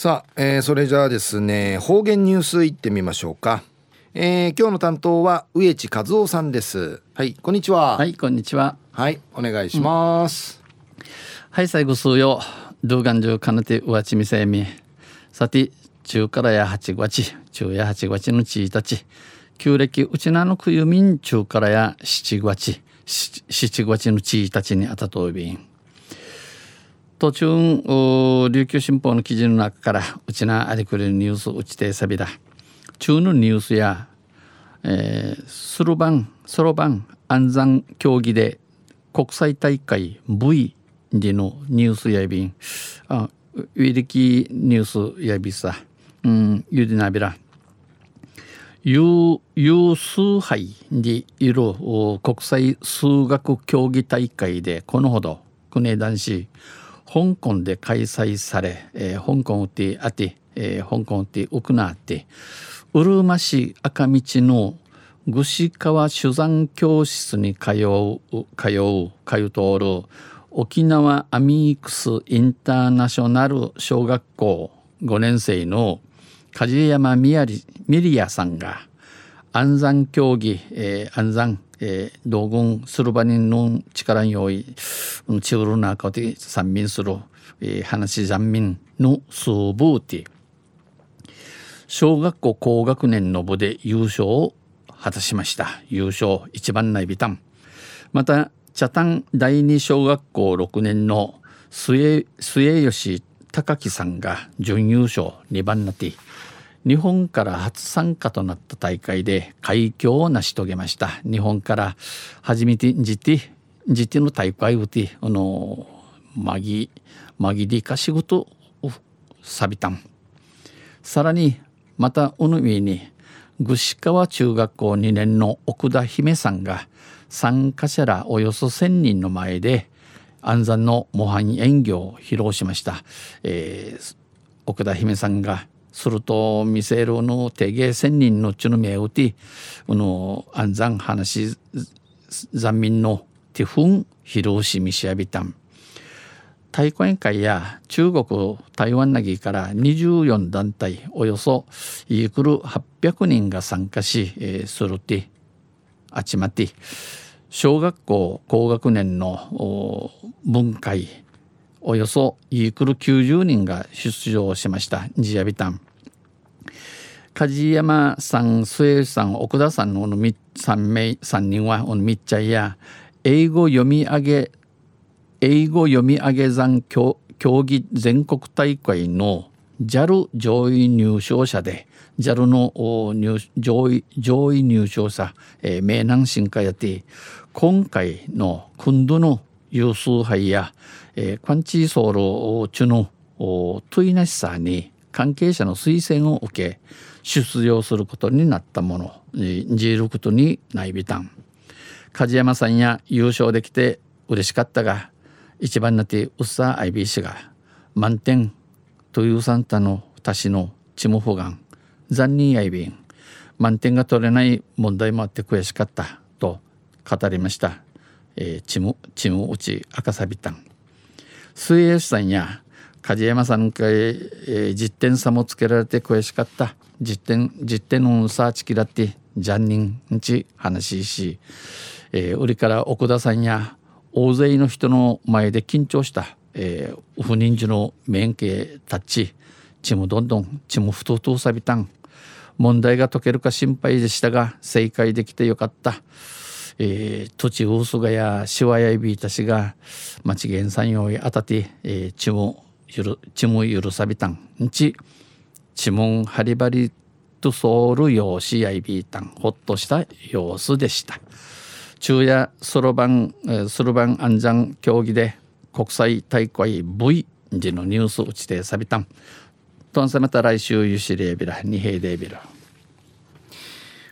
さあ、えー、それじゃあですね方言ニュースいってみましょうか、えー、今日の担当は植地和夫さんです。はいこんにちは。はいこんにちは。はいお願いします、うん、はい最後数よ。動画中かなてうわちみせみ。さて中からや八月中や八月のちいたち。旧暦うちなのくゆみん中からや七月七月のちいたちにあたとびん途中琉球新報の記事の中からうちなありくれるニュースうちてさびだ。中のニュースや、え、スルバンソロバン安山競技で国際大会 V でのニュースやびんあウィリキニュースやびさ。うんゆでなびら。有有数杯にいる国際数学競技大会でこのほど国男子。香港で開催され、えー、香港ってあって、えー、香港ってウクナってうるま市赤道の串川酒山教室に通う通う通うとおる沖縄アミークスインターナショナル小学校5年生の梶山みやりみりやさんが安山競技、えー、安山えー、道軍する場にの力によいチウルナカで三民する、えー、話残民のスーブーティ小学校高学年の部で優勝を果たしました。優勝一番内ビタン。また茶炭第二小学校6年の末末吉隆樹さんが準優勝2番なって。日本から初参加となった大会で快挙を成し遂げました。日本から初めてじてじての大会をてあのマギマギリカ仕事をさびたん。さらにまたおの上に串川中学校2年の奥田姫さんが参加者らおよそ1,000人の前で安山の模範演技を披露しました、えー、奥田姫さんがすると見せるの手芸千人のちのめうてこの安山話残民のティフン披露しみしやびたん。大会会や中国台湾なぎから24団体およそイークル800人が参加し、えー、するてあちまって小学校高学年の文会およそイークル90人が出場しました。ジアビタン。梶山さん末さん奥田さんの3名3人はみっちゃいや英語読み上げ英語読み上げ算競技全国大会の JAL 上位入賞者で JAL の入上位上位入賞者、えー、名南進化やって今回の今度の有数杯や、えー、クワンチーソール中のトイナシさに関係者の推薦を受け出場することになったものジールことにないびたん。梶山さんや優勝できて嬉しかったが一番なってうっさアイビー氏が満点というサンタの足しのチムフガン残忍アイビン満点が取れない問題もあって悔しかったと語りました、えー、チムチムうち赤サビタン。水泳さんや梶山さんか、えー、実点差もつけられて悔しかった。実点実点のサーチキだってジャンニンんち話し、えー、売りから奥田さんや大勢の人の前で緊張した、えー、不妊児の免許タッチ。ちむどんどんちむふととさびたん問題が解けるか心配でしたが正解できてよかった。えー、土地ウースがやしわやいびいたしが町原産用へあたて、えー、ちむゆるちむゆるさびたんんち指紋ハリバリとソウル用紙やいびいたんほっとした様子でした。昼夜そろばんそろばん安全競技で国際大会 V 時のニュース打ちてさびたん。とんせまた来週ゆしれびら二平でびら。